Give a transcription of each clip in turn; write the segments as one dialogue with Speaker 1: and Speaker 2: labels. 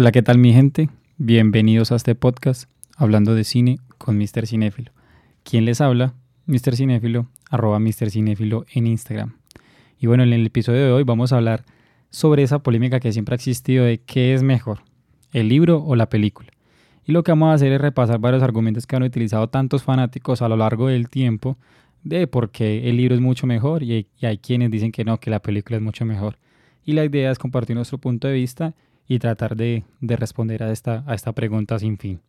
Speaker 1: Hola, ¿qué tal mi gente? Bienvenidos a este podcast hablando de cine con Mr. Cinéfilo. ¿Quién les habla? Mr. Cinéfilo, arroba Mr. Cinéfilo en Instagram. Y bueno, en el episodio de hoy vamos a hablar sobre esa polémica que siempre ha existido de qué es mejor, el libro o la película. Y lo que vamos a hacer es repasar varios argumentos que han utilizado tantos fanáticos a lo largo del tiempo de por qué el libro es mucho mejor y hay, quienes dicen que no, que la película es mucho mejor. Y la idea es compartir nuestro punto de vista y tratar de, responder a esta, a esta pregunta sin fin.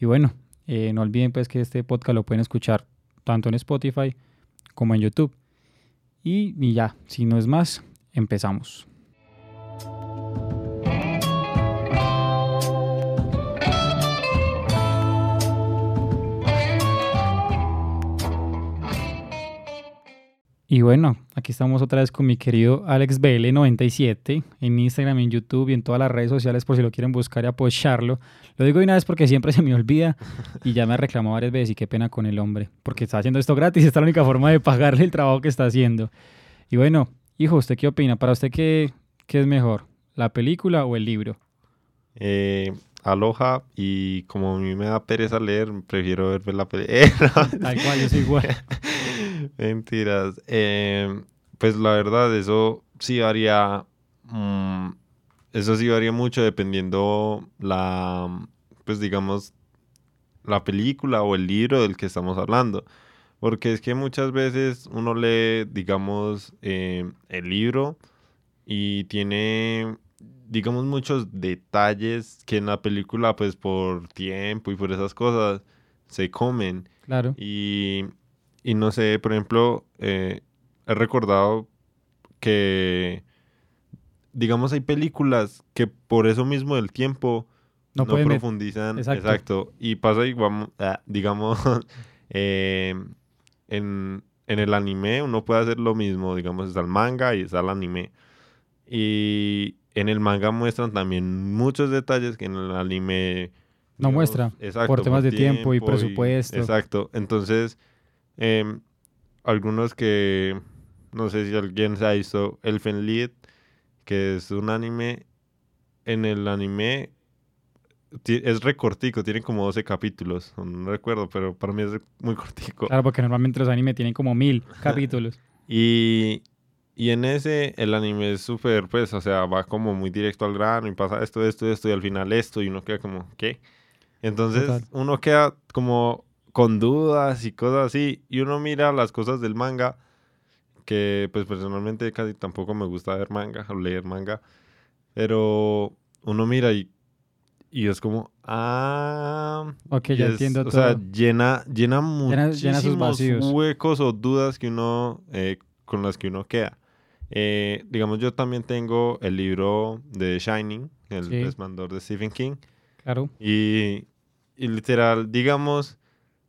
Speaker 1: Y bueno, eh, no olviden pues que este podcast lo pueden escuchar tanto en Spotify como en YouTube. y ya, si no es más, empezamos. Y bueno, aquí estamos otra vez con mi querido Alex BL97 en Instagram, en YouTube y en todas las redes sociales por si lo quieren buscar y apoyarlo. Lo digo de una vez porque siempre se me olvida y ya me ha reclamado varias veces y qué pena con el hombre, porque está haciendo esto gratis, esta es la única forma de pagarle el trabajo que está haciendo. Y bueno, hijo, ¿usted qué opina? ¿Para usted qué, qué es mejor, la película o el libro?
Speaker 2: Eh, aloja y como a mí me da pereza leer, prefiero ver la película.
Speaker 1: Tal cual, yo soy igual.
Speaker 2: Mentiras. Em, pues la verdad, eso sí varía. Mm, eso sí varía mucho dependiendo la. Pues digamos. La película o el libro del que estamos hablando. Porque es que muchas veces uno lee, digamos, em, el libro y tiene, digamos, muchos detalles que en la película, pues por tiempo y por esas cosas, se comen.
Speaker 1: Claro.
Speaker 2: Y y no sé, por ejemplo, eh, he recordado que, digamos, hay películas que por eso mismo del tiempo no, profundizan. Exacto. Y pasa, ah, digamos, eh, en, el anime uno puede hacer lo mismo, digamos, está el manga y está el anime. Y en el manga muestran también muchos detalles que en el anime...
Speaker 1: no muestra. Exacto, por temas de tiempo, y presupuesto.
Speaker 2: exacto. Entonces Em, algunos que no sé si alguien se ha visto Elfen Lied, que es un anime. En el anime es recortico, tiene como 12 capítulos. No recuerdo, pero para mí es muy cortico.
Speaker 1: Claro, porque normalmente los animes tienen como mil capítulos.
Speaker 2: y, y en ese, el anime es súper, pues, o sea, va como muy directo al grano y pasa esto, esto, esto y al final esto y uno queda como, ¿qué? Entonces uno queda como con dudas y cosas así. Y uno mira las cosas del manga, que pues personalmente casi tampoco me gusta ver manga o leer manga. Pero uno mira y, y es como, ah...
Speaker 1: Ok, ya entiendo
Speaker 2: todo. O sea, llena, llena muchísimos huecos o dudas que uno, eh, con las que uno queda. Eh, digamos, yo también tengo el libro de Shining, el sí. de Stephen King.
Speaker 1: Claro.
Speaker 2: Y, y literal, digamos,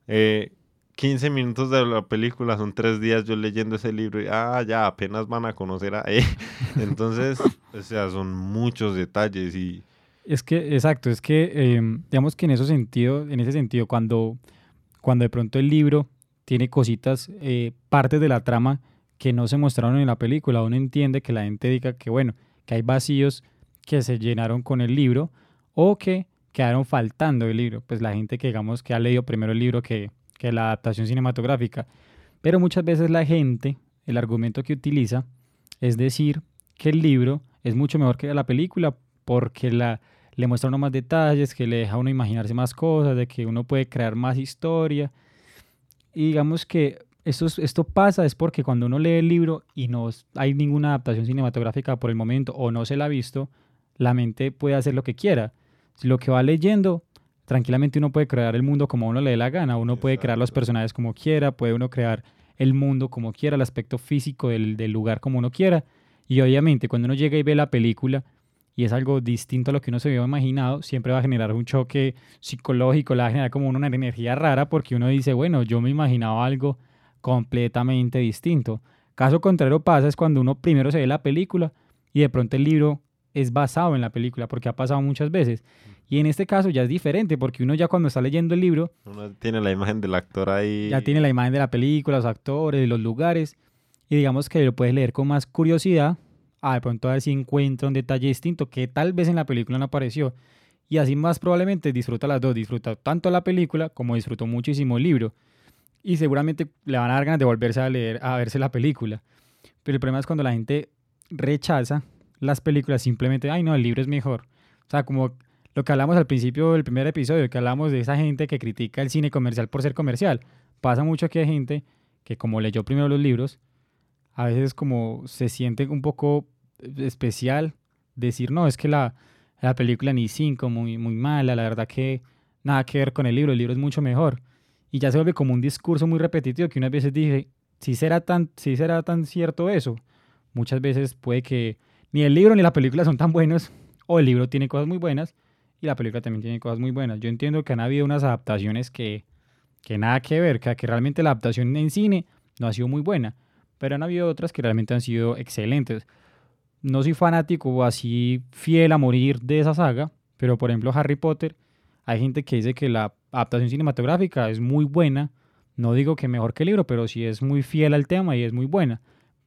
Speaker 2: eh, 15 minutos de la película son tres días yo leyendo ese libro y, ah, ya, apenas van a conocer a él. Entonces, o sea, son muchos detalles y...
Speaker 1: Es que, exacto, es que, em, digamos que en ese sentido, en ese sentido, cuando, cuando de pronto el libro tiene cositas, eh, partes de la trama que no se mostraron en la película, uno entiende que la gente diga que, bueno, que hay vacíos que se llenaron con el libro o que quedaron faltando el libro. Pues la gente que digamos que ha leído primero el libro que, que la adaptación cinematográfica. Pero muchas veces la gente, el argumento que utiliza es decir que el libro es mucho mejor que la película porque la, le muestra uno más detalles, que le deja a uno imaginarse más cosas, de que uno puede crear más historia. Y digamos que esto, esto pasa es porque cuando uno lee el libro y no hay ninguna adaptación cinematográfica por el momento o no se la ha visto, la mente puede hacer lo que quiera lo que va leyendo, tranquilamente uno puede crear el mundo como uno le dé la gana, uno puede crear los personajes como quiera, puede uno crear el mundo como quiera, el aspecto físico del, del lugar como uno quiera. Y obviamente cuando uno llega y ve la película y es algo distinto a lo que uno se había imaginado, siempre va a generar un choque psicológico, le va a generar como una energía rara porque uno dice, bueno, yo me imaginaba algo completamente distinto. Caso contrario pasa es cuando uno primero se ve la película y de pronto el libro es basado en la película, porque ha pasado muchas veces. Y en este caso ya es diferente, porque uno ya cuando está leyendo el libro...
Speaker 2: Uno tiene la imagen del actor ahí.
Speaker 1: Ya tiene la imagen de la película, los actores, los lugares, y digamos que lo puedes leer con más curiosidad a de pronto a ver si encuentra un detalle distinto que tal vez en la película no apareció. Y así más probablemente disfruta las dos, disfruta tanto la película como disfrutó muchísimo el libro. Y seguramente le van a dar ganas de volverse a leer, a verse la película. Pero el problema es cuando la gente rechaza las películas simplemente, ay no, el libro es mejor. O sea, como lo que hablamos al principio del primer episodio, que hablamos de esa gente que critica el cine comercial por ser comercial. Pasa mucho que hay gente que como leyó primero los libros, a veces como se siente un poco especial decir, no, es que la, la película ni cinco, muy, muy mala, la verdad que nada que ver con el libro, el libro es mucho mejor. Y ya se vuelve como un discurso muy repetitivo que unas veces dice, si será tan, si será tan cierto eso. Muchas veces puede que ni el libro ni la película son tan buenos, o el libro tiene cosas muy buenas y la película también tiene cosas muy buenas. Yo entiendo que han habido unas adaptaciones que, que nada que ver, que, que realmente la adaptación en cine no ha sido muy buena pero han habido otras que realmente han sido excelentes. No soy fanático o así fiel a morir de esa saga, pero por ejemplo Harry Potter, hay gente que dice que la adaptación cinematográfica es muy buena. No digo que mejor que el libro, pero sí es muy fiel al tema y es muy buena.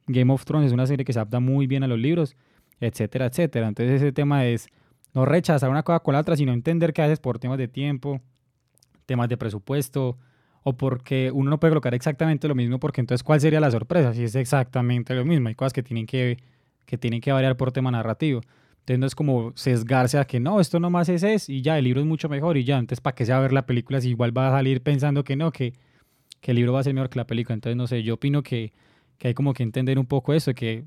Speaker 1: Game of Thrones es una serie que se adapta muy bien a los libros, etcétera, etcétera. Entonces ese tema es no rechazar una cosa con la otra, sino entender que a veces por temas de tiempo, temas de presupuesto, o porque uno no puede colocar exactamente lo mismo, porque entonces ¿cuál sería la sorpresa? Si es exactamente lo mismo, hay cosas que tienen que, que, tienen que variar por tema narrativo. Entonces no es como sesgarse a que no, esto nomás es eso y ya, el libro es mucho mejor y ya, entonces ¿para qué se va a ver la película si igual va a salir pensando que no, que, que el libro va a ser mejor que la película? Entonces no sé, yo opino que, que hay como que entender un poco eso, que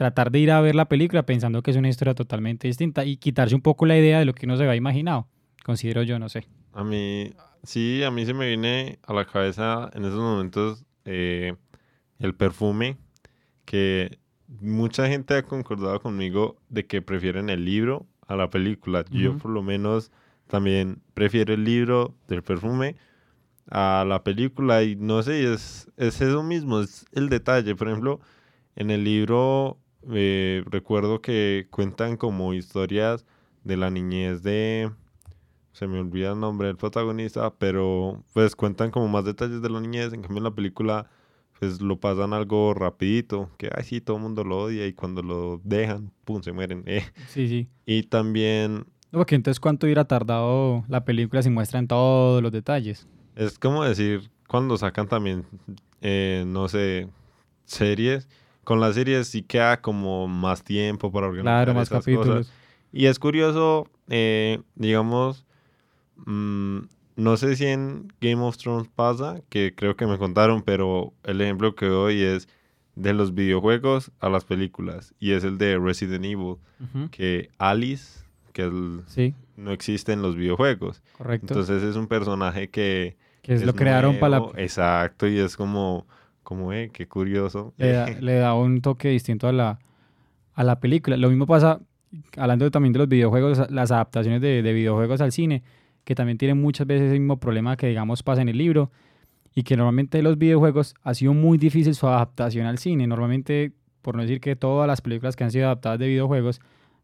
Speaker 1: tratar de ir a ver la película pensando que es una historia totalmente distinta y quitarse un poco la idea de lo que uno se había imaginado, considero yo, no sé.
Speaker 2: A mí, Sí, a mí se me viene a la cabeza en esos momentos eh, el perfume, que mucha gente ha concordado conmigo de que prefieren el libro a la película. Yo por lo menos también prefiero el libro del perfume a la película y no sé, es, es eso mismo, es el detalle. Por ejemplo, en el libro eh, recuerdo que cuentan como historias de la niñez de se me olvida el nombre del protagonista, pero pues cuentan como más detalles de la niñez, en cambio en la película pues lo pasan algo rapidito, que ay sí, todo el mundo lo odia y cuando lo dejan, pum, se mueren. Eh.
Speaker 1: Sí, sí.
Speaker 2: Y también...
Speaker 1: No, porque entonces cuánto hubiera tardado la película si muestran todos los detalles.
Speaker 2: Es como decir, cuando sacan también, eh, no sé, series, con las series sí queda como más tiempo para organizar
Speaker 1: Claro, más capítulos.
Speaker 2: Y es curioso, eh, digamos, Mm, no sé si en Game of Thrones pasa, que creo que me contaron, pero el ejemplo que doy es de los videojuegos a las películas. Y es el de Resident Evil, que Alice, que no existe en los videojuegos.
Speaker 1: Correcto.
Speaker 2: Entonces es un personaje que...
Speaker 1: Que lo crearon para la...
Speaker 2: Exacto, y es como, como, eh, qué curioso.
Speaker 1: Le da, un toque distinto a la, a la película. Lo mismo pasa, hablando también de los videojuegos, las adaptaciones de, de videojuegos al cine que también tiene muchas veces el mismo problema que digamos pasa en el libro y que normalmente los videojuegos ha sido muy difícil su adaptación al cine. Normalmente, por no decir que todas las películas que han sido adaptadas de videojuegos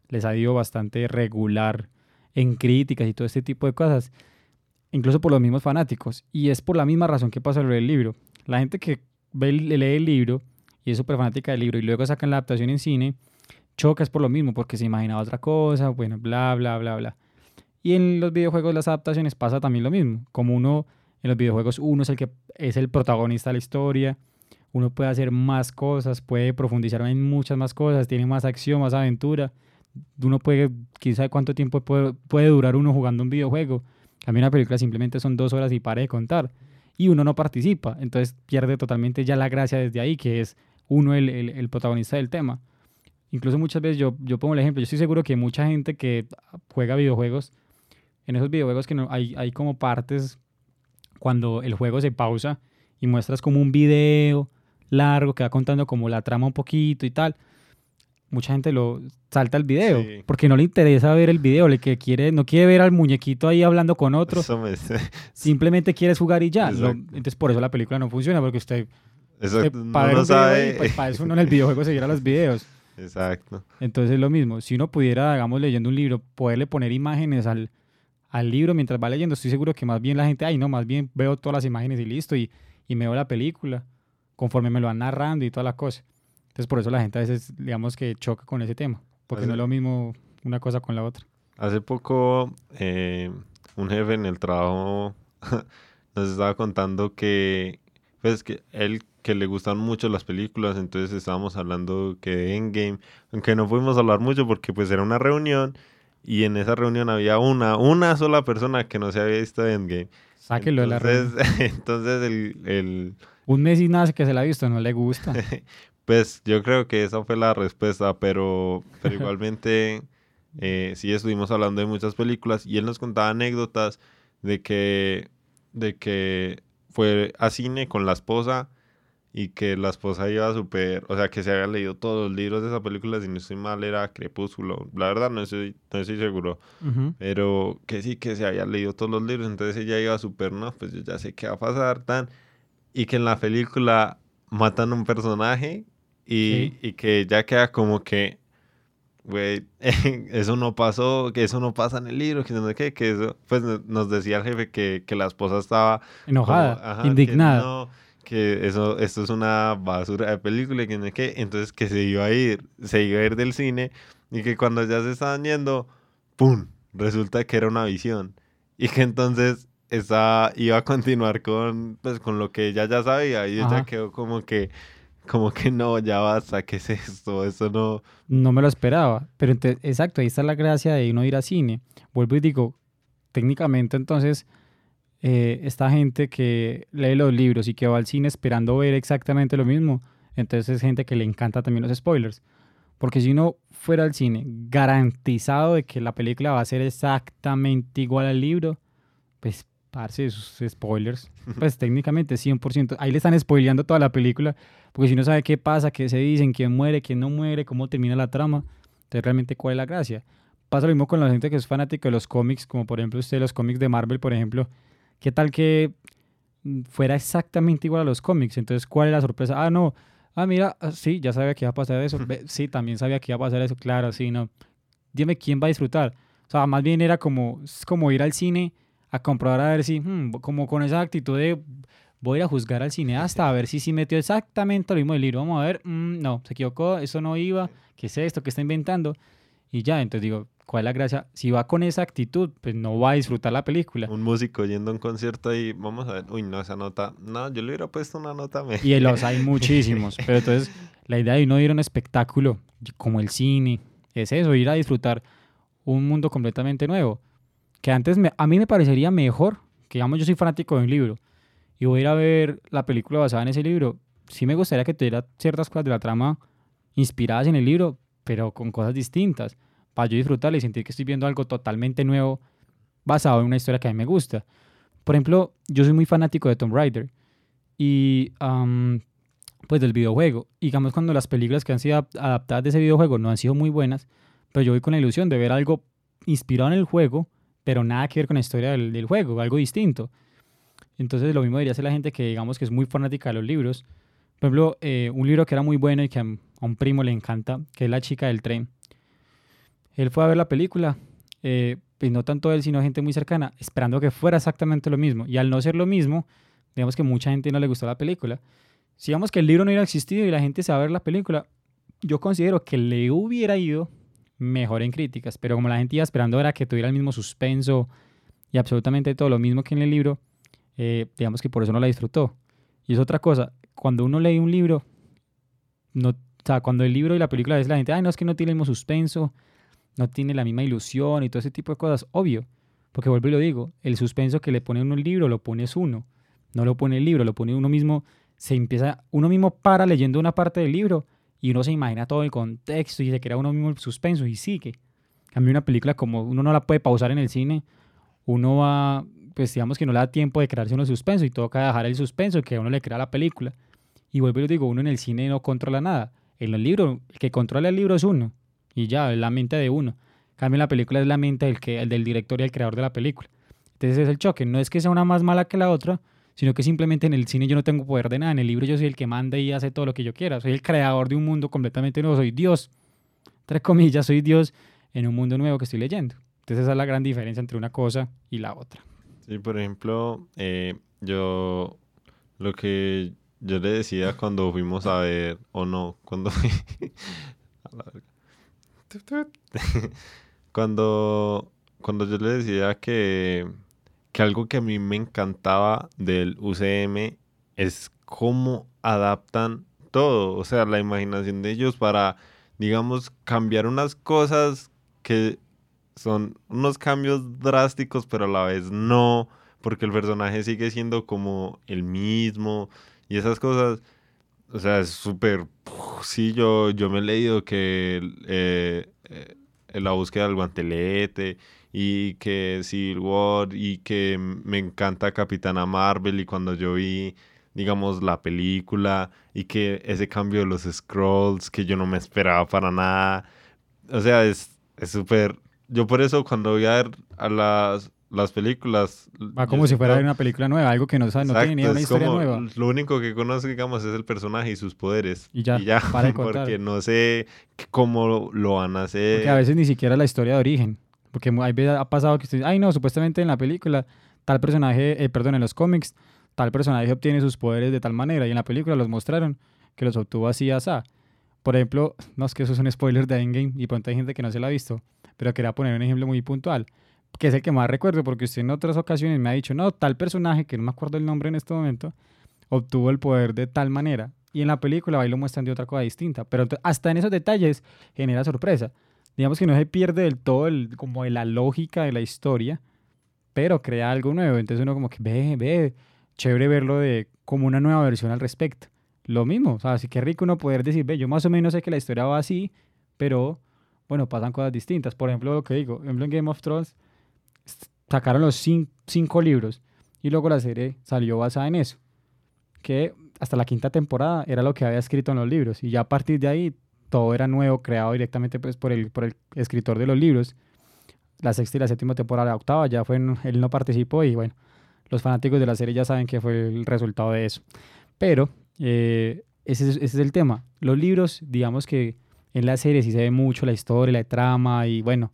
Speaker 1: les ha ido bastante regular en críticas y todo este tipo de cosas, incluso por los mismos fanáticos. Y es por la misma razón que pasa lo del libro. La gente que ve, lee el libro y es súper fanática del libro y luego sacan la adaptación en cine, choca es por lo mismo, porque se imaginaba otra cosa, bueno, bla, bla, bla, bla. Y en los videojuegos las adaptaciones pasa también lo mismo. Como uno, en los videojuegos uno es el que es el protagonista de la historia, uno puede hacer más cosas, puede profundizar en muchas más cosas, tiene más acción, más aventura. Uno puede, sabe cuánto tiempo puede, puede durar uno jugando un videojuego. A mí una película simplemente son dos horas y pare de contar. Y uno no participa, entonces pierde totalmente ya la gracia desde ahí, que es uno el, el, protagonista del tema. Incluso muchas veces yo, yo pongo el ejemplo, yo estoy seguro que mucha gente que juega videojuegos en esos videojuegos que no, hay, hay como partes cuando el juego se pausa y muestras como un video largo que va contando como la trama un poquito y tal. Mucha gente lo salta el video porque no le interesa ver el video, le que quiere, no quiere ver al muñequito ahí hablando con otro. Simplemente quiere jugar y ya. entonces por eso la película no funciona porque usted,
Speaker 2: para no sabe.
Speaker 1: pues, para eso uno en el videojuego seguirá los videos.
Speaker 2: Exacto.
Speaker 1: Entonces es lo mismo. Si uno pudiera, digamos, leyendo un libro, poderle poner imágenes al, al libro mientras va leyendo, estoy seguro que más bien la gente, ay, no, más bien veo todas las imágenes y listo, y, y me veo la película conforme me lo van narrando y toda la cosa. Entonces por eso la gente a veces, digamos que choca con ese tema, porque no es lo mismo una cosa con la otra.
Speaker 2: Hace poco eh, un jefe en el trabajo nos estaba contando que, pues, que él que le gustan mucho las películas, entonces estábamos hablando que de Endgame, aunque no pudimos hablar mucho porque pues era una reunión y en esa reunión había una, una sola persona que no se había visto Endgame.
Speaker 1: Sáquelo de la reunión.
Speaker 2: Entonces el, el...
Speaker 1: Un mes y nada que se la ha visto, no le gusta.
Speaker 2: pues yo creo que esa fue la respuesta, pero, pero igualmente eh, sí estuvimos hablando de muchas películas y él nos contaba anécdotas de que, de que fue a cine con la esposa y que la esposa iba súper, o sea, que se había leído todos los libros de esa película, si no estoy mal, era Crepúsculo. La verdad no estoy, no estoy seguro, pero que sí, que se había leído todos los libros, entonces ella iba súper, no, pues yo ya sé qué va a pasar, tan. Y que en la película matan a un personaje y, y que ya queda como que, güey, eso no pasó, que eso no pasa en el libro, que no sé qué, que eso, pues nos decía el jefe que, que la esposa estaba
Speaker 1: enojada, indignada.
Speaker 2: Que, no, que eso, esto es una basura de película y que no sé qué, entonces que se iba a ir, se iba a ir del cine y que cuando ya se estaban yendo, ¡pum! Resulta que era una visión y que entonces esa iba a continuar con, pues, con lo que ella ya sabía y ella quedó como que como que no, ya basta, ¿qué es esto? Eso no...
Speaker 1: No me lo esperaba, pero entonces, exacto, ahí está la gracia de no ir a cine. Vuelvo y digo, técnicamente entonces, eh, esta gente que lee los libros y que va al cine esperando ver exactamente lo mismo, entonces es gente que le encanta también los spoilers. Porque si uno fuera al cine garantizado de que la película va a ser exactamente igual al libro, pues parce, esos spoilers, pues técnicamente 100%, ahí le están spoileando toda la película porque si no sabe qué pasa, qué se dicen, quién muere, quién no muere, cómo termina la trama, entonces realmente cuál es la gracia. Pasa lo mismo con la gente que es fanática de los cómics, como por ejemplo usted los cómics de Marvel, por ejemplo. ¿Qué tal que fuera exactamente igual a los cómics? Entonces, ¿cuál es la sorpresa? Ah, no. Ah, mira, ah, sí, ya sabía que iba a pasar eso. Sí, también sabía que iba a pasar eso. Claro, sí, no. Dime quién va a disfrutar. O sea, más bien era como, como ir al cine a comprobar a ver si, hmm, como con esa actitud de voy a ir a juzgar al cineasta a ver si sí metió exactamente lo mismo del libro. Vamos a ver, mm, no, se equivocó, eso no iba, ¿qué es esto? ¿Qué está inventando? Y ya, entonces digo, ¿cuál es la gracia? Si va con esa actitud, pues no va a disfrutar la película.
Speaker 2: Un músico yendo a un concierto y vamos a ver, uy, no, esa nota, no, yo le hubiera puesto una nota
Speaker 1: Y los hay muchísimos, pero entonces la idea de no ir a un espectáculo como el cine es eso, ir a disfrutar un mundo completamente nuevo. Que antes a mí me parecería mejor, que digamos yo soy fanático de un libro, y voy a ir a ver la película basada en ese libro, sí me gustaría que tuviera ciertas cosas de la trama inspiradas en el libro, pero con cosas distintas, para yo disfrutarla y sentir que estoy viendo algo totalmente nuevo basado en una historia que a mí me gusta. Por ejemplo, yo soy muy fanático de Tomb Raider y pues del videojuego. Y digamos cuando las películas que han sido adaptadas de ese videojuego no han sido muy buenas, pero yo voy con la ilusión de ver algo inspirado en el juego, pero nada que ver con la historia del, juego, algo distinto. Entonces lo mismo diría hacer la gente que digamos que es muy fanática de los libros. Por ejemplo, eh, un libro que era muy bueno y que a, un primo le encanta, que es La chica del tren. Él fue a ver la película, eh, pues no tanto él, sino gente muy cercana, esperando que fuera exactamente lo mismo. Y al no ser lo mismo, digamos que mucha gente no le gustó la película. Si digamos que el libro no hubiera existido y la gente se va a ver la película, yo considero que le hubiera ido mejor en críticas. Pero como la gente iba esperando era que tuviera el mismo suspenso y absolutamente todo lo mismo que en el libro, eh, digamos que por eso no la disfrutó. Y es otra cosa, cuando uno lee un libro, no, o sea, cuando el libro y la película es la gente, ay, no, es que no tiene el mismo suspenso, no tiene la misma ilusión y todo ese tipo de cosas, obvio, porque vuelvo y lo digo, el suspenso que le pone uno el libro lo pone uno, no lo pone el libro, lo pone uno mismo, se empieza, uno mismo para leyendo una parte del libro y uno se imagina todo el contexto y se crea uno mismo el suspenso y sigue. Cambia una película como uno no la puede pausar en el cine, uno va pues digamos que no le da tiempo de crearse uno suspenso y toca dejar el suspenso que uno le crea la película. Y vuelvo y digo, uno en el cine no controla nada. En el libro, el que controla el libro es uno. Y ya, es la mente de uno. Cambio la película es la mente del, que, el del director y el creador de la película. Entonces es el choque. No es que sea una más mala que la otra, sino que simplemente en el cine yo no tengo poder de nada. En el libro yo soy el que manda y hace todo lo que yo quiera. Soy el creador de un mundo completamente nuevo. Soy Dios. Entre comillas, soy Dios en un mundo nuevo que estoy leyendo. Entonces esa es la gran diferencia entre una cosa y la otra.
Speaker 2: Sí, por ejemplo, eh, yo lo que yo le decía cuando fuimos a ver, o no, cuando cuando, cuando yo le decía que, que algo que a mí me encantaba del UCM es cómo adaptan todo, o sea, la imaginación de ellos para, digamos, cambiar unas cosas que son unos cambios drásticos, pero a la vez no, porque el personaje sigue siendo como el mismo y esas cosas. O sea, es súper... Sí, yo, yo me he leído que eh, eh, la búsqueda del guantelete y que Civil War y que me encanta Capitana Marvel y cuando yo vi, digamos, la película y que ese cambio de los scrolls que yo no me esperaba para nada. O sea, es súper... yo por eso cuando voy a ver a las, las películas...
Speaker 1: Va como si fuera una película nueva, algo que no, sabe, no tiene ni una historia nueva.
Speaker 2: Lo único que conozco, digamos, es el personaje y sus poderes. Y ya, para porque no sé cómo lo van a hacer.
Speaker 1: Porque a veces ni siquiera la historia de origen. Porque hay veces ha pasado que usted ay no, supuestamente en la película tal personaje, eh, perdón, en los cómics, tal personaje obtiene sus poderes de tal manera y en la película los mostraron que los obtuvo así, así. Por ejemplo, no es que eso es un spoiler de Endgame y pronto hay gente que no se lo ha visto, pero quería poner un ejemplo muy puntual que es el que más recuerdo, porque usted en otras ocasiones me ha dicho, no, tal personaje, que no me acuerdo el nombre en este momento, obtuvo el poder de tal manera. Y en la película ahí lo muestran de otra cosa distinta. Pero hasta en esos detalles genera sorpresa. Digamos que no se pierde del todo el, como de la lógica de la historia, pero crea algo nuevo. Entonces uno como que ve, ve, chévere verlo de como una nueva versión al respecto. Lo mismo, o sea, así que rico uno poder decir, ve, yo más o menos sé que la historia va así, pero bueno, pasan cosas distintas. Por ejemplo, lo que digo, en Game of Thrones, sacaron los cinco, libros y luego la serie salió basada en eso. Que hasta la quinta temporada era lo que había escrito en los libros y ya a partir de ahí todo era nuevo, creado directamente pues, por, el, por el escritor de los libros. La sexta y la séptima temporada, la octava, ya fue, él no participó y bueno, los fanáticos de la serie ya saben que fue el resultado de eso. Pero eh, ese, ese, es el tema. Los libros, digamos que en la serie sí se ve mucho la historia, la trama y bueno,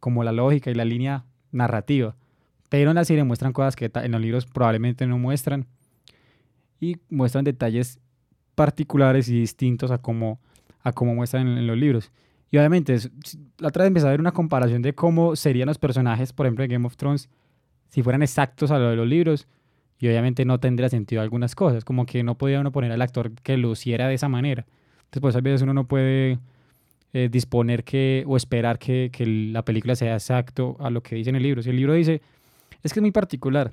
Speaker 1: como la lógica y la línea narrativa. Pero en la serie muestran cosas que en los libros probablemente no muestran. Y muestran detalles particulares y distintos a como, a como muestran en, los libros. Y obviamente, la otra vez empecé a ver una comparación de cómo serían los personajes, por ejemplo, en Game of Thrones, si fueran exactos a lo de los libros. Y obviamente no tendría sentido algunas cosas, como que no podía uno poner al actor que lo hiciera de esa manera. Entonces, pues a veces uno no puede eh, disponer que o esperar que, que, la película sea exacto a lo que dice en el libro. Si el libro dice, es que es muy particular,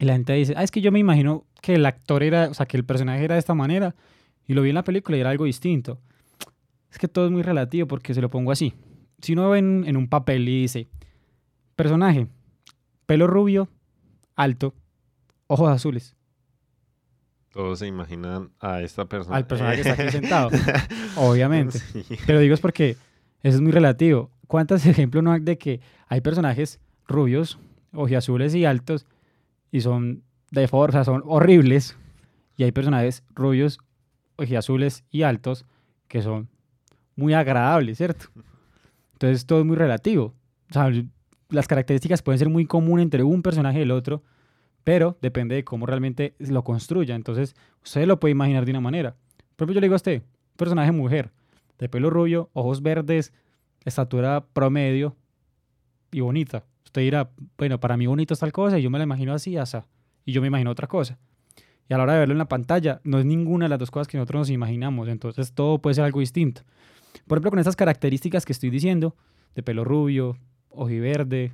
Speaker 1: y la gente dice, ah, es que yo me imagino que el actor era, o sea, que el personaje era de esta manera, y lo vi en la película y era algo distinto. Es que todo es muy relativo porque se lo pongo así. Si uno ve en, en un papel y dice, personaje, pelo rubio, alto, ojos azules.
Speaker 2: Todos se imaginan a esta persona.
Speaker 1: Al personaje que está aquí sentado. Obviamente. Pero digo es porque eso es muy relativo. ¿Cuántos ejemplos no hay de que hay personajes rubios, ojiazules y altos y son de fuerza, son horribles? Y hay personajes rubios, ojiazules y altos que son muy agradables, ¿cierto? Entonces todo es muy relativo. O sea, las características pueden ser muy comunes entre un personaje y el otro, pero depende de cómo realmente lo construya. Entonces, usted lo puede imaginar de una manera. Por ejemplo, yo le digo a usted, personaje mujer, de pelo rubio, ojos verdes, estatura promedio y bonita. Usted dirá, bueno, para mí bonito es tal cosa y yo me la imagino así, asa, y yo me imagino otra cosa. Y a la hora de verlo en la pantalla, no es ninguna de las dos cosas que nosotros nos imaginamos, entonces todo puede ser algo distinto. Por ejemplo, con estas características que estoy diciendo, de pelo rubio, ojiverde,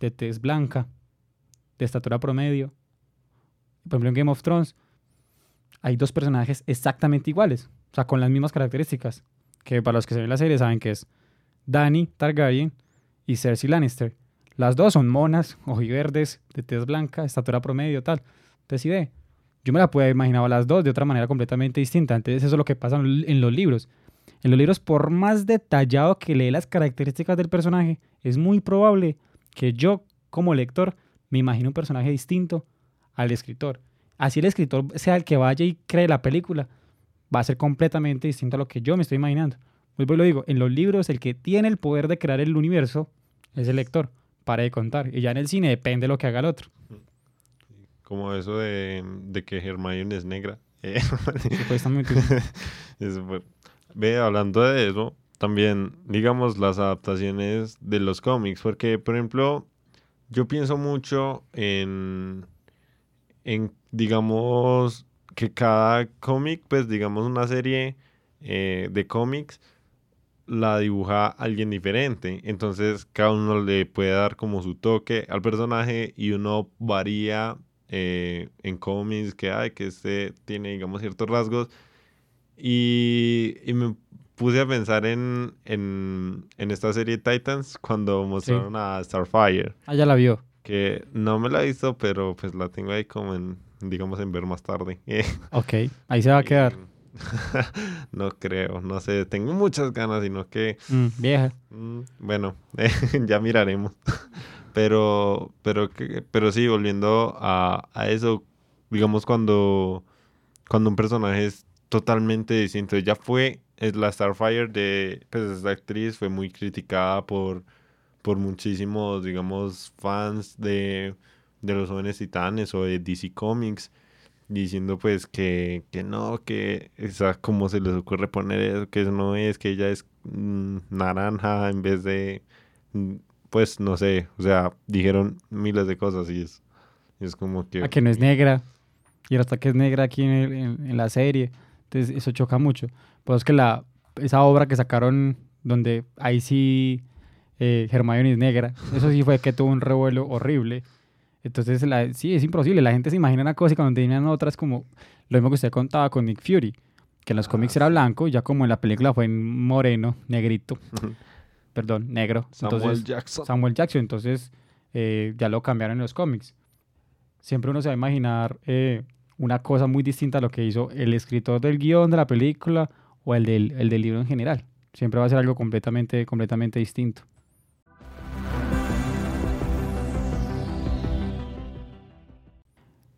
Speaker 1: de tez blanca, de estatura promedio. Por ejemplo, en Game of Thrones hay dos personajes exactamente iguales, o sea, con las mismas características, que para los que se ven la serie saben que es Dany Targaryen y Cersei Lannister. Las dos son monas, ojiverdes, de tez blanca, estatura promedio, tal. Entonces, ve, yo me la puedo imaginar a las dos de otra manera completamente distinta. Entonces, eso es lo que pasa en los libros. En los libros, por más detallado que lee las características del personaje, es muy probable que yo, como lector, me imagino un personaje distinto al escritor. Así el escritor sea el que vaya y cree la película, va a ser completamente distinto a lo que yo me estoy imaginando. Pues lo digo, en los libros el que tiene el poder de crear el universo es el lector, para de contar. Y ya en el cine depende de lo que haga el otro.
Speaker 2: Como eso de, que Hermione es negra Eh,
Speaker 1: Supuestamente.
Speaker 2: eso fue- Ve, hablando de eso, también, digamos, las adaptaciones de los cómics, porque, por ejemplo, yo pienso mucho en, en digamos, que cada cómic, pues, digamos, una serie eh, de cómics, la dibuja alguien diferente. Entonces, cada uno le puede dar como su toque al personaje y uno varía eh, en cómics que hay, que este tiene, digamos, ciertos rasgos. Y, y me puse a pensar en, en, en esta serie Titans cuando mostraron a Starfire,
Speaker 1: Ah, ya la vio.
Speaker 2: que no me la he visto, pero pues la tengo ahí como en, digamos, en ver más tarde.
Speaker 1: Ok, ahí se va a quedar.
Speaker 2: no creo, no sé, tengo muchas ganas, sino que,
Speaker 1: Mm, vieja.
Speaker 2: mm, bueno, ya miraremos. Pero, pero, pero sí, volviendo a, a eso, digamos cuando, cuando un personaje es totalmente distinto, ya fue, es la Starfire de, pues esta actriz fue muy criticada por, por muchísimos, digamos, fans de, de los jóvenes titanes o de DC Comics, diciendo pues que, que no, que esa, como se les ocurre poner eso, que eso no es, que ella es mm, naranja en vez de, mm, pues no sé, o sea, dijeron miles de cosas y es, es como que...
Speaker 1: A que no es negra. Y hasta que es negra aquí en- en la serie. Entonces eso choca mucho. Pues es que la, esa obra que sacaron donde ahí sí eh, Hermione es negra, eso sí fue que tuvo un revuelo horrible. Entonces la, sí, es imposible. La gente se imagina una cosa y cuando terminan otra es como lo mismo que usted contaba con Nick Fury. Que en los
Speaker 2: Ah,
Speaker 1: cómics era blanco y ya como en la película fue en moreno, negrito. Perdón, negro.
Speaker 2: Samuel
Speaker 1: Entonces,
Speaker 2: Jackson.
Speaker 1: Samuel Jackson, entonces eh, ya lo cambiaron en los cómics. Siempre uno se va a imaginar eh, una cosa muy distinta a lo que hizo el escritor del guion de la película o el del, el del libro en general. Siempre va a ser algo completamente, completamente distinto.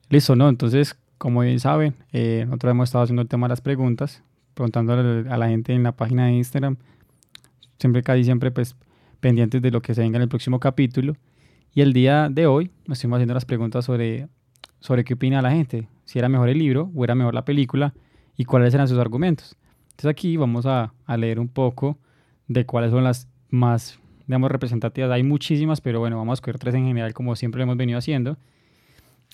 Speaker 1: Listo, ¿no? Entonces, como bien saben, eh, nosotros hemos estado haciendo el tema de las preguntas, preguntándole a la gente en la página de Instagram, siempre, casi siempre, pues, pendientes de lo que se venga en el próximo capítulo. Y el día de hoy nos estuvimos haciendo las preguntas sobre, sobre qué opina la gente, si era mejor el libro o era mejor la película y cuáles eran sus argumentos. Entonces aquí vamos a, a leer un poco de cuáles son las más, digamos, representativas. Hay muchísimas, pero bueno, vamos a escoger tres en general como siempre lo hemos venido haciendo.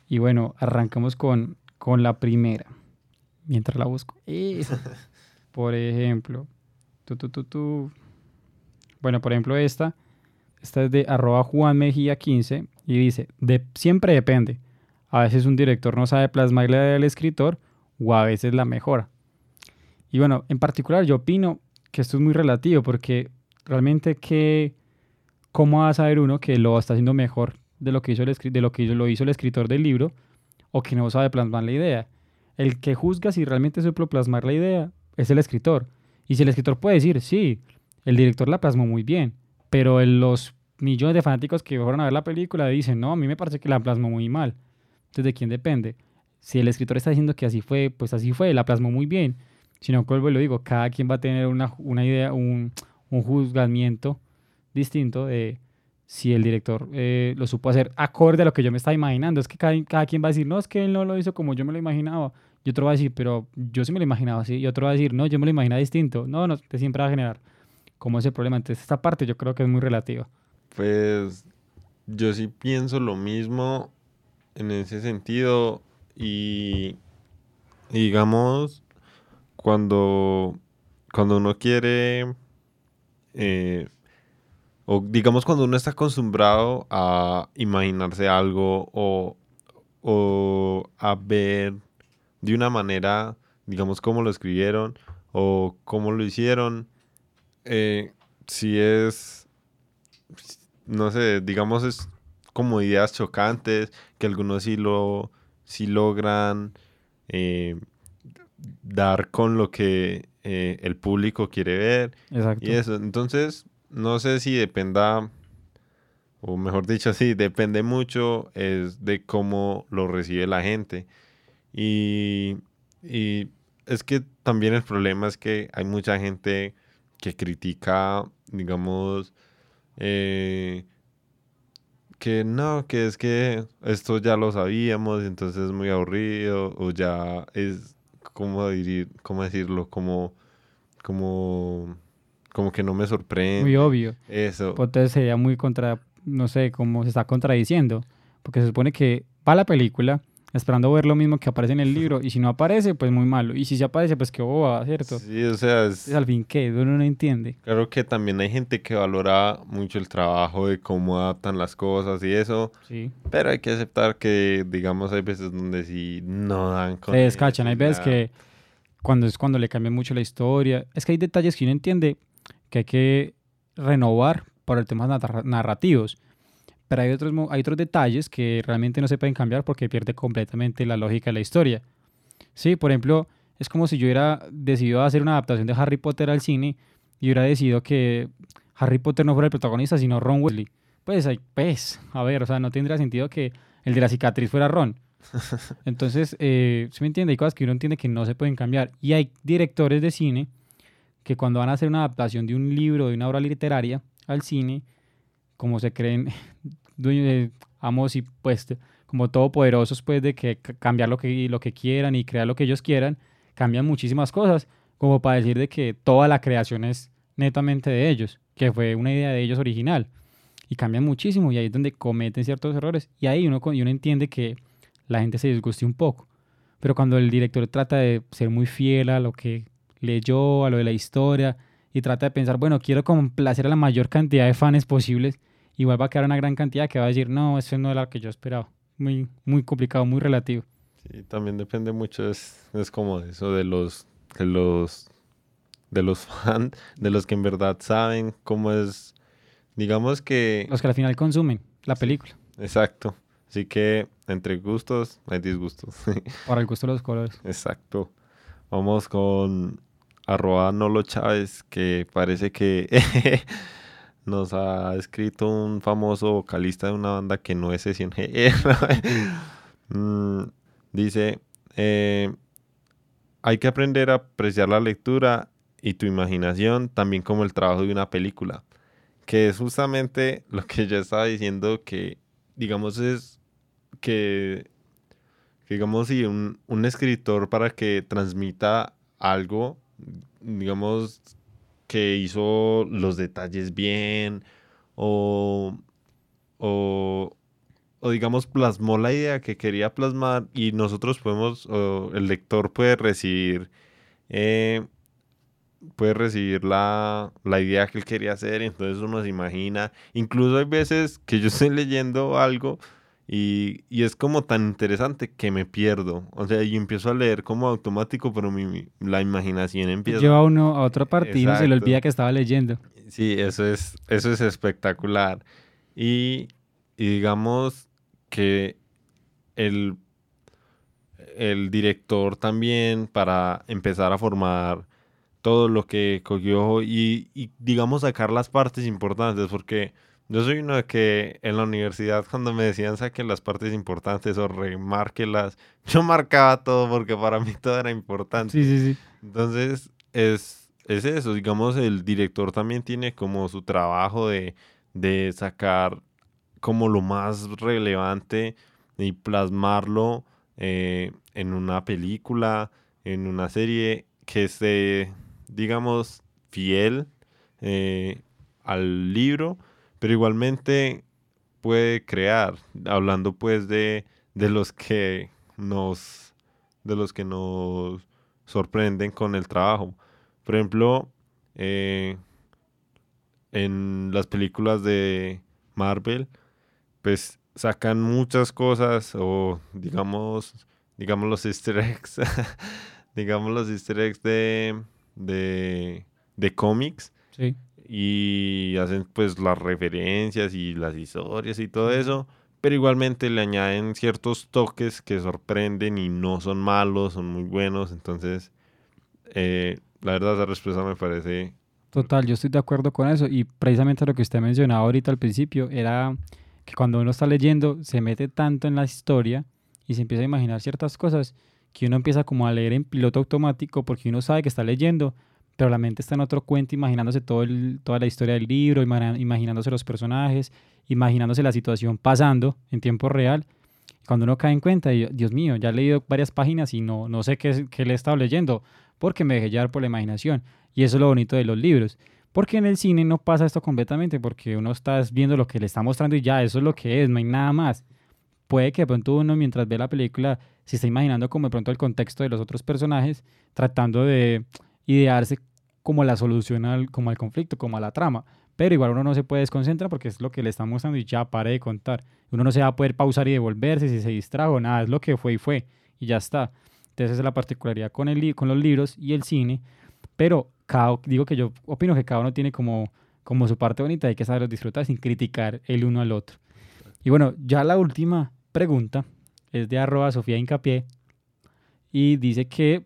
Speaker 1: Y bueno, arrancamos con, con la primera. Mientras la busco. Esa. Por ejemplo, tu, tu, tu, tu. Bueno, por ejemplo, esta. Esta es de arroba Juan Mejía 15 y dice, de, siempre depende. A veces un director no sabe plasmar la idea del escritor o a veces la mejora. Y bueno, en particular yo opino que esto es muy relativo porque realmente que, ¿cómo va a saber uno que lo está haciendo mejor de lo que hizo el, de lo que lo hizo el escritor del libro o que no sabe plasmar la idea? El que juzga si realmente supo plasmar la idea es el escritor. Y si el escritor puede decir, sí, el director la plasmó muy bien, pero los millones de fanáticos que fueron a ver la película dicen, no, a mí me parece que la plasmó muy mal. Entonces, ¿de quién depende? Si el escritor está diciendo que así fue, pues así fue, la plasmó muy bien. Si no, vuelvo y lo digo, cada quien va a tener una, una idea, un, un juzgamiento distinto de si el director eh, lo supo hacer acorde a lo que yo me estaba imaginando. Es que cada, cada quien va a decir, no, es que él no lo hizo como yo me lo imaginaba. Y otro va a decir, pero yo sí me lo imaginaba así. Y otro va a decir, no, yo me lo imaginaba distinto. No, no, te siempre va a generar como ese problema. Entonces, esta parte yo creo que es muy relativa.
Speaker 2: Pues yo sí pienso lo mismo en ese sentido y digamos cuando cuando uno quiere eh, o digamos cuando uno está acostumbrado a imaginarse algo o, o a ver de una manera digamos cómo lo escribieron o cómo lo hicieron eh, si es no sé, digamos es como ideas chocantes, que algunos sí lo, sí logran eh, dar con lo que eh, el público quiere ver
Speaker 1: Exacto.
Speaker 2: y eso. Entonces, no sé si dependa, o mejor dicho, sí, depende mucho es de cómo lo recibe la gente. Y, y es que también el problema es que hay mucha gente que critica, digamos, eh, que no, que es que esto ya lo sabíamos, entonces es muy aburrido, o ya es ¿cómo, dirir, cómo decirlo? Como, como, como que no me sorprende.
Speaker 1: Muy obvio.
Speaker 2: Eso.
Speaker 1: Pues entonces sería muy contra, no sé, cómo se está contradiciendo. Porque se supone que va la película esperando ver lo mismo que aparece en el libro y si no aparece, pues muy malo. Y si se aparece, pues qué boba, ¿cierto?
Speaker 2: Sí, o sea, es...
Speaker 1: Al fin, ¿qué? Uno no entiende.
Speaker 2: Claro que también hay gente que valora mucho el trabajo de cómo adaptan las cosas y eso.
Speaker 1: Sí.
Speaker 2: Pero hay que aceptar que, digamos, hay veces donde sí no dan con
Speaker 1: Se descachan. Hay veces que cuando es cuando le cambian mucho la historia. Es que hay detalles que uno entiende que hay que renovar por el tema narra- narrativos. Pero hay otros, hay otros detalles que realmente no se pueden cambiar porque pierde completamente la lógica de la historia. Sí, por ejemplo, es como si yo hubiera decidido hacer una adaptación de Harry Potter al cine y hubiera decidido que Harry Potter no fuera el protagonista, sino Ron Weasley. Pues, pues, a ver, o sea, no tendría sentido que el de la cicatriz fuera Ron. Entonces, eh, ¿se me entiende? Hay cosas que uno entiende que no se pueden cambiar. Y hay directores de cine que cuando van a hacer una adaptación de un libro, de una obra literaria al cine, como se creen dueños de amos y pues como todopoderosos, pues de que ca- cambiar lo que, lo que quieran y crear lo que ellos quieran, cambian muchísimas cosas, como para decir de que toda la creación es netamente de ellos, que fue una idea de ellos original. Y cambian muchísimo y ahí es donde cometen ciertos errores. Y ahí uno, y uno entiende que la gente se disguste un poco. Pero cuando el director trata de ser muy fiel a lo que leyó, a lo de la historia, y trata de pensar, bueno, quiero complacer a la mayor cantidad de fans posibles, igual va a quedar una gran cantidad que va a decir, no, eso no era lo que yo esperaba. Muy, muy complicado, muy relativo.
Speaker 2: Sí, también depende mucho, es, es como eso de los, de los, de los fans, de los que en verdad saben cómo es, digamos que,
Speaker 1: Los que al final consumen la película,
Speaker 2: exacto. Así que entre gustos hay disgustos.
Speaker 1: para el gusto de los colores.
Speaker 2: Exacto. Vamos con arroba Nolo Chávez, que parece que nos ha escrito un famoso vocalista de una banda que no es Session GR. Mm, dice, eh, hay que aprender a apreciar la lectura y tu imaginación, también como el trabajo de una película. Que es justamente lo que yo estaba diciendo, que digamos es que que digamos, si un, un escritor para que transmita algo, digamos, que hizo los detalles bien o, o, digamos, plasmó la idea que quería plasmar y nosotros podemos, o el lector puede recibir, eh, puede recibir la, la idea que él quería hacer, entonces uno se imagina, incluso hay veces que yo estoy leyendo algo y, y es como tan interesante que me pierdo. O sea, y empiezo a leer como automático, pero mi, mi- la imaginación empieza.
Speaker 1: Lleva uno a otra parte y no se le olvida que estaba leyendo.
Speaker 2: Sí, eso es, eso es espectacular. Y, y digamos que el, el director también para empezar a formar todo lo que cogió y, y digamos sacar las partes importantes, porque yo soy uno de que en la universidad cuando me decían saquen las partes importantes o remárquelas, yo marcaba todo porque para mí todo era importante.
Speaker 1: Sí, sí, sí.
Speaker 2: Entonces, es, es eso, digamos, el director también tiene como su trabajo de, de sacar como lo más relevante y plasmarlo eh, en una película, en una serie que esté, digamos, fiel eh, al libro, pero igualmente puede crear, hablando pues de, de los que nos, de los que nos sorprenden con el trabajo. Por ejemplo, eh, en las películas de Marvel, pues sacan muchas cosas o digamos, digamos los easter eggs, digamos los easter eggs de, de, de cómics
Speaker 1: Sí.
Speaker 2: Y hacen pues las referencias y las historias y todo eso, pero igualmente le añaden ciertos toques que sorprenden y no son malos, son muy buenos, entonces eh, la verdad esa respuesta me parece
Speaker 1: Total, yo estoy de acuerdo con eso. Y precisamente lo que usted mencionaba ahorita al principio era que cuando uno está leyendo se mete tanto en la historia y se empieza a imaginar ciertas cosas que uno empieza como a leer en piloto automático porque uno sabe que está leyendo, pero la mente está en otro cuento imaginándose toda la historia del libro, imaginándose los personajes, imaginándose la situación pasando en tiempo real. Cuando uno cae en cuenta, Dios mío, ya he leído varias páginas y no, no sé qué, qué le he estado leyendo, porque me dejé llevar por la imaginación. Y eso es lo bonito de los libros. Porque en el cine no pasa esto completamente, porque uno está viendo lo que le está mostrando y ya, eso es lo que es, no hay nada más. Puede que de pronto uno mientras ve la película se está imaginando como de pronto el contexto de los otros personajes, tratando de idearse como la solución al, como al conflicto, como a la trama. Pero igual uno no se puede desconcentrar porque es lo que le está mostrando y ya pare de contar. Uno no se va a poder pausar y devolverse si se distrajo, nada, es lo que fue y fue y ya está. Entonces es la particularidad con, el, con los libros y el cine. Pero cada, digo que yo opino que cada uno tiene como, como su parte bonita, hay que saber disfrutar sin criticar el uno al otro. Y bueno, ya la última pregunta es de arroba Sofía Incapié y dice que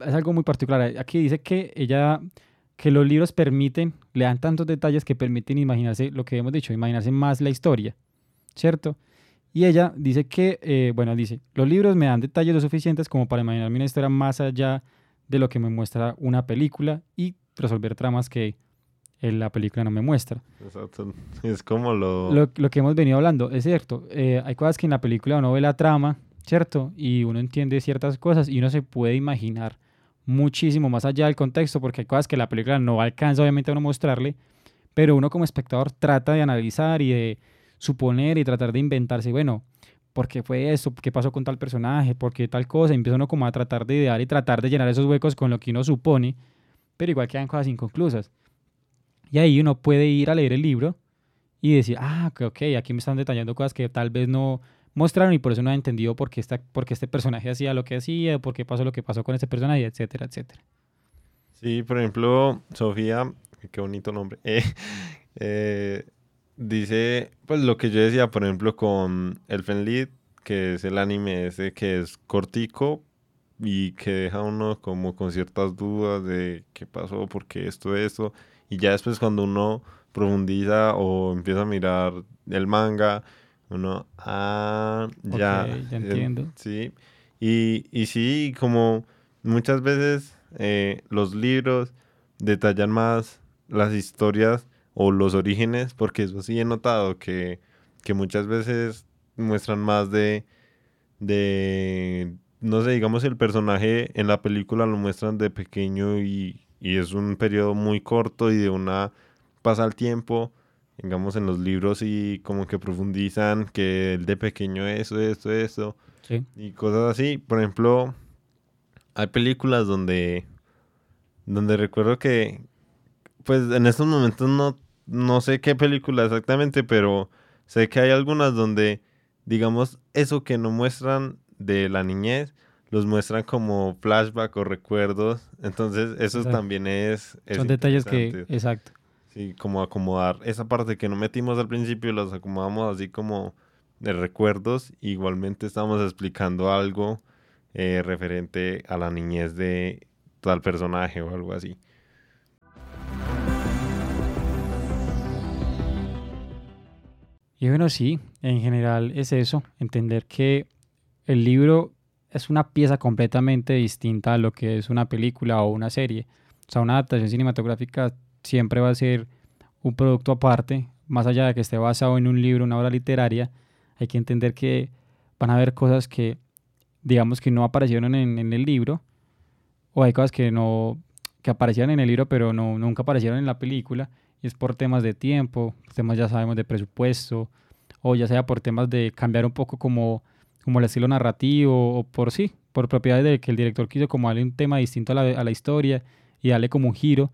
Speaker 1: es algo muy particular. Aquí dice que ella, que los libros permiten, le dan tantos detalles que permiten imaginarse lo que hemos dicho, imaginarse más la historia, ¿cierto? Y ella dice que, eh, bueno, dice, los libros me dan detalles lo suficientes como para imaginarme una historia más allá de lo que me muestra una película y resolver tramas que en la película no me muestra.
Speaker 2: Exacto. Es como lo...
Speaker 1: Lo, lo que hemos venido hablando, es cierto. Eh, hay cosas que en la película uno ve la trama, ¿cierto? Y uno entiende ciertas cosas y uno se puede imaginar muchísimo más allá del contexto, porque hay cosas que la película no alcanza obviamente a uno mostrarle, pero uno como espectador trata de analizar y de suponer y tratar de inventarse, bueno, ¿por qué fue eso? ¿Qué pasó con tal personaje? ¿Por qué tal cosa? Empieza uno como a tratar de idear y tratar de llenar esos huecos con lo que uno supone, pero igual quedan cosas inconclusas. Y ahí uno puede ir a leer el libro y decir, ah, ok, aquí me están detallando cosas que tal vez no, mostraron y por eso no ha entendido por qué, esta, por qué este personaje hacía lo que hacía, por qué pasó lo que pasó con este personaje, etcétera, etcétera.
Speaker 2: Sí, por ejemplo, Sofía, qué bonito nombre, eh, eh, dice, pues lo que yo decía, por ejemplo, con el Fenlit, que es el anime ese que es cortico y que deja uno como con ciertas dudas de qué pasó, por qué esto, esto, y ya después cuando uno profundiza o empieza a mirar el manga, uno, ah, ya.
Speaker 1: ya entiendo.
Speaker 2: sí. Y, y sí, como muchas veces eh, los libros detallan más las historias o los orígenes, porque eso sí he notado que, que muchas veces muestran más de, de, no sé, digamos el personaje en la película lo muestran de pequeño y, y es un periodo muy corto y de una pasa el tiempo digamos, en los libros y como que profundizan que el de pequeño eso, esto, eso.
Speaker 1: Sí.
Speaker 2: Y cosas así. Por ejemplo, hay películas donde, donde recuerdo que, pues en estos momentos no, no sé qué película exactamente, pero sé que hay algunas donde, digamos, eso que no muestran de la niñez, los muestran como flashback o recuerdos. Entonces, eso también es...
Speaker 1: Son detalles que, exacto.
Speaker 2: Sí, como acomodar esa parte que no metimos al principio, las acomodamos así como de recuerdos. Igualmente estamos explicando algo eh, referente a la niñez de tal personaje o algo así.
Speaker 1: Y bueno, sí, en general es eso, entender que el libro es una pieza completamente distinta a lo que es una película o una serie. O sea, una adaptación cinematográfica siempre va a ser un producto aparte, más allá de que esté basado en un libro, una obra literaria, hay que entender que van a haber cosas que, digamos, que no aparecieron en, el libro, o hay cosas que no que aparecieron en el libro, pero no, nunca aparecieron en la película, y es por temas de tiempo, temas ya sabemos de presupuesto, o ya sea por temas de cambiar un poco como, como el estilo narrativo, o por sí, por propiedades de que el director quiso como darle un tema distinto a la, a la historia y darle como un giro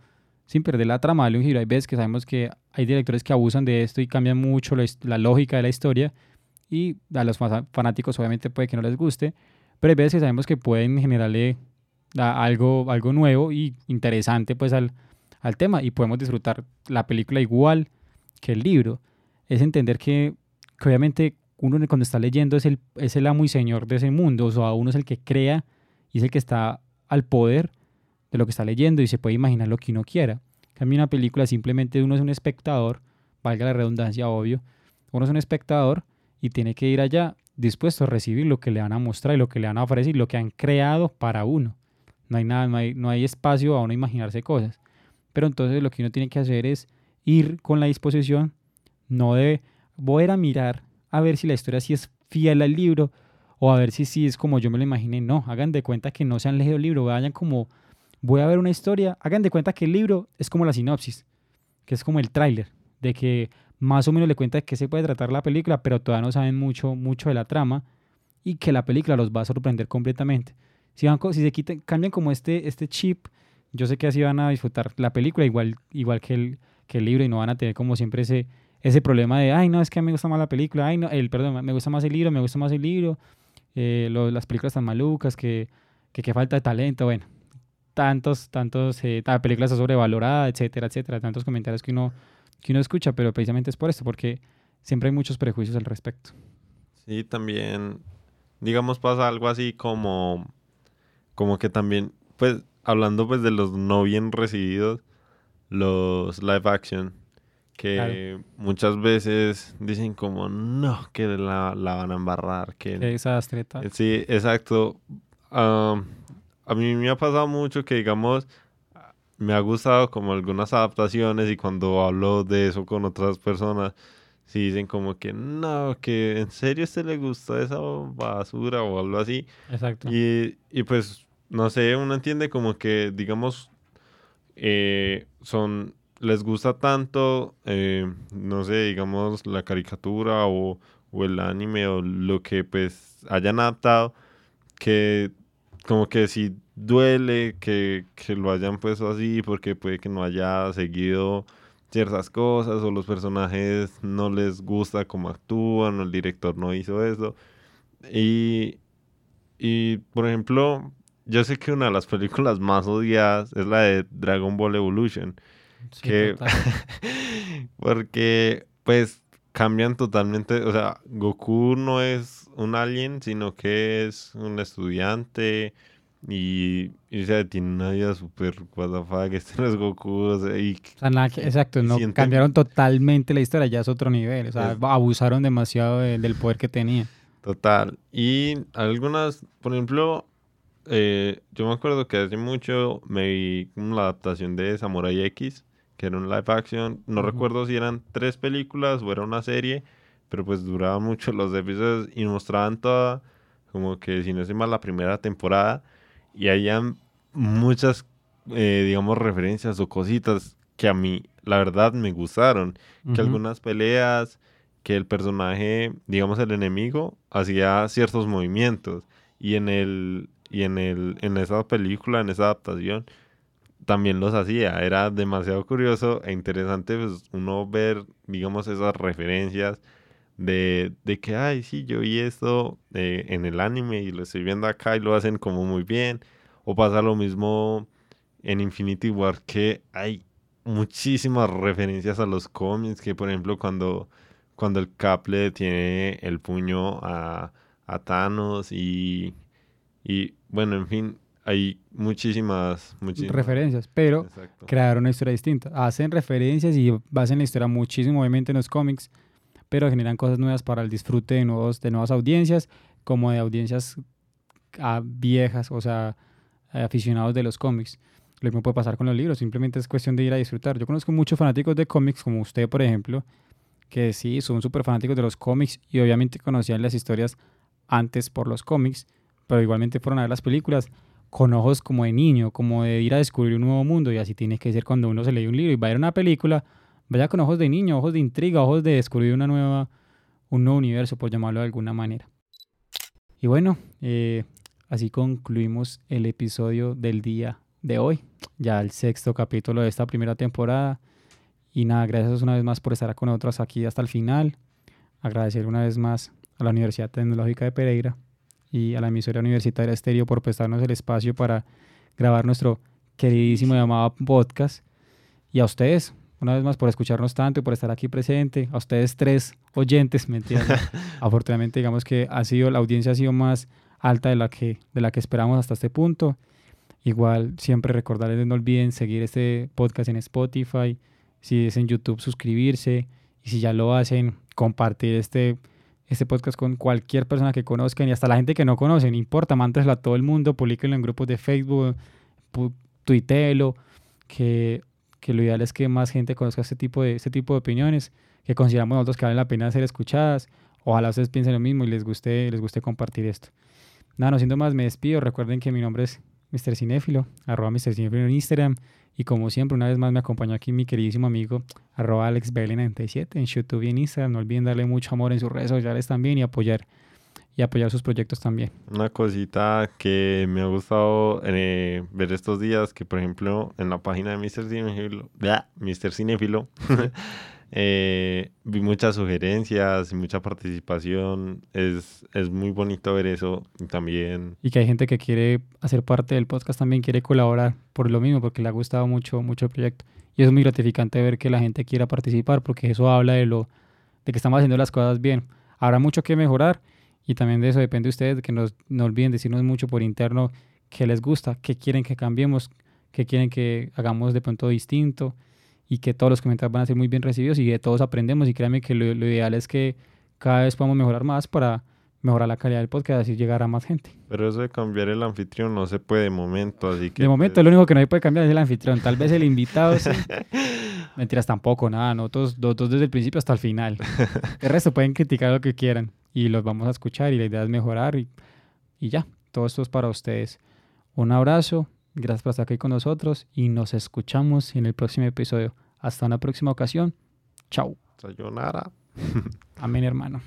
Speaker 1: sin perder la trama, darle un giro. Hay veces que sabemos que hay directores que abusan de esto y cambian mucho la, lógica de la historia y a los fanáticos obviamente puede que no les guste, pero hay veces que sabemos que pueden generarle algo, algo nuevo y interesante pues al, al tema y podemos disfrutar la película igual que el libro. Es entender que, que obviamente uno cuando está leyendo es el, es el amo y señor de ese mundo, o sea, uno es el que crea y es el que está al poder de lo que está leyendo y se puede imaginar lo que uno quiera. Cambia una película simplemente uno es un espectador, valga la redundancia, obvio. Uno es un espectador y tiene que ir allá dispuesto a recibir lo que le van a mostrar y lo que le van a ofrecer, lo que han creado para uno. No hay nada, no hay, no hay espacio a uno imaginarse cosas. Pero entonces lo que uno tiene que hacer es ir con la disposición, no de voy a a mirar a ver si la historia sí es fiel al libro o a ver si sí es como yo me lo imaginé. No, hagan de cuenta que no se han leído el libro, vayan como, voy a ver una historia, hagan de cuenta que el libro es como la sinopsis, que es como el tráiler, de que más o menos le cuenta de qué se puede tratar la película, pero todavía no saben mucho, mucho de la trama y que la película los va a sorprender completamente. Si, van, si se quitan, cambian como este, este chip, yo sé que así van a disfrutar la película igual, igual que, el, que el libro y no van a tener como siempre ese, ese problema de, ay, no, es que me gusta más la película, ay, no, el, perdón, me gusta más el libro, me gusta más el libro, eh, las películas tan malucas, que, que, falta de talento, bueno, tantos, tantos, eh, películas sobrevaloradas, etcétera, etcétera, tantos comentarios que uno, que uno escucha, pero precisamente es por esto, porque siempre hay muchos prejuicios al respecto.
Speaker 2: Sí, también, digamos, pasa algo así como, como que también, pues, hablando pues de los no bien recibidos, los live action, que muchas veces dicen como, no, que la, la van a embarrar, que...
Speaker 1: Qué desastre.
Speaker 2: Sí, exacto. A mí me ha pasado mucho que, digamos, me ha gustado como algunas adaptaciones y cuando hablo de eso con otras personas, si dicen como que no, que en serio a este le gusta esa basura o algo así.
Speaker 1: Exacto.
Speaker 2: Y, y pues, no sé, uno entiende como que, digamos, eh, son les gusta tanto, eh, no sé, digamos, la caricatura o, el anime o lo que pues hayan adaptado, que como que si duele que, lo hayan puesto así porque puede que no haya seguido ciertas cosas o los personajes no les gusta cómo actúan o el director no hizo eso. Y, y por ejemplo, yo sé que una de las películas más odiadas es la de Dragon Ball Evolution que porque pues cambian totalmente, o sea, Goku no es un alien, sino que es un estudiante y, y o tiene una vida súper que este no es Goku, y,
Speaker 1: exacto, no cambiaron totalmente la historia, ya es otro nivel, o sea, abusaron demasiado del poder que tenía.
Speaker 2: Total, y algunas, por ejemplo, eh, yo me acuerdo que hace mucho me vi la adaptación de Samurai X que era un live action. No recuerdo si eran tres películas o era una serie, pero pues duraban mucho los episodios y mostraban toda, como que si no es mal, la primera temporada. Y habían muchas, eh, digamos, referencias o cositas que a mí, la verdad, me gustaron. Que algunas peleas, que el personaje, digamos, el enemigo, hacía ciertos movimientos. Y en el, y en el, en esa película, en esa adaptación, también los hacía. Era demasiado curioso e interesante pues, uno ver, digamos, esas referencias de, de que, ay, sí, yo vi esto eh, en el anime y lo estoy viendo acá y lo hacen como muy bien. O pasa lo mismo en Infinity War, que hay muchísimas referencias a los cómics, que por ejemplo cuando, cuando el Cap le tiene el puño a, a Thanos y, y bueno, en fin, hay muchísimas,
Speaker 1: referencias, pero crearon una historia distinta. Hacen referencias y basan la historia muchísimo, obviamente, en los cómics, pero generan cosas nuevas para el disfrute de, nuevos, de nuevas audiencias, como de audiencias ah, viejas, o sea, aficionados de los cómics. Lo mismo puede pasar con los libros, simplemente es cuestión de ir a disfrutar. Yo conozco muchos fanáticos de cómics, como usted, por ejemplo, que sí, son súper fanáticos de los cómics y obviamente conocían las historias antes por los cómics, pero igualmente fueron a ver las películas con ojos como de niño, como de ir a descubrir un nuevo mundo y así tiene que ser cuando uno se lee un libro y va a ver una película, vaya con ojos de niño, ojos de intriga, ojos de descubrir una nueva, un nuevo universo, por llamarlo de alguna manera. Y bueno, eh, así concluimos el episodio del día de hoy, ya el sexto capítulo de esta primera temporada. Y nada, gracias una vez más por estar con nosotros aquí hasta el final. Agradecer una vez más a la Universidad Tecnológica de Pereira y a la emisora universitaria Estéreo por prestarnos el espacio para grabar nuestro queridísimo llamado podcast. Y a ustedes, una vez más, por escucharnos tanto y por estar aquí presente. A ustedes tres oyentes, ¿me entienden? Afortunadamente, digamos que ha sido, la audiencia ha sido más alta de la que, de la que esperamos hasta este punto. Igual, siempre recordarles, no olviden seguir este podcast en Spotify. Si es en YouTube, suscribirse. Y si ya lo hacen, compartir este este podcast con cualquier persona que conozcan y hasta la gente que no conocen, no importa, mándeselo a todo el mundo, publiquenlo en grupos de Facebook, tuitelo, que, que lo ideal es que más gente conozca este tipo de, este tipo de opiniones que consideramos nosotros que valen la pena ser escuchadas. ojalá ustedes piensen lo mismo y les guste, les guste compartir esto. Nada, no siendo más, me despido. Recuerden que mi nombre es Mr. Cinéfilo, arroba Mr. Cinéfilo en Instagram. Y como siempre, una vez más me acompañó aquí mi queridísimo amigo, arroba AlexBL97 en YouTube y en Instagram. No olviden darle mucho amor en sus redes sociales también y apoyar y apoyar sus proyectos también.
Speaker 2: Una cosita que me ha gustado eh, ver estos días, que por ejemplo en la página de Mr. Cinefilo, Mr. Cinefilo eh, vi muchas sugerencias y mucha participación. Es, es muy bonito ver eso también.
Speaker 1: Y que hay gente que quiere hacer parte del podcast también, quiere colaborar por lo mismo, porque le ha gustado mucho, mucho el proyecto. Y es muy gratificante ver que la gente quiera participar, porque eso habla de lo de que estamos haciendo las cosas bien. Habrá mucho que mejorar y también de eso depende de ustedes, que nos, no olviden decirnos mucho por interno qué les gusta, qué quieren que cambiemos, qué quieren que hagamos de pronto distinto y que todos los comentarios van a ser muy bien recibidos y de todos aprendemos y créanme que lo, ideal es que cada vez podamos mejorar más para mejorar la calidad del podcast y llegar a más gente.
Speaker 2: Pero eso de cambiar el anfitrión no se puede de momento, así que...
Speaker 1: De momento pues lo único que no se puede cambiar es el anfitrión, tal vez el invitado sí. Mentiras tampoco, nada, nosotros dos desde el principio hasta el final. El resto pueden criticar lo que quieran y los vamos a escuchar y la idea es mejorar y, y ya, todo esto es para ustedes. Un abrazo, gracias por estar aquí con nosotros y nos escuchamos en el próximo episodio. Hasta una próxima ocasión. Chao.
Speaker 2: Sayonara.
Speaker 1: Amén, hermano.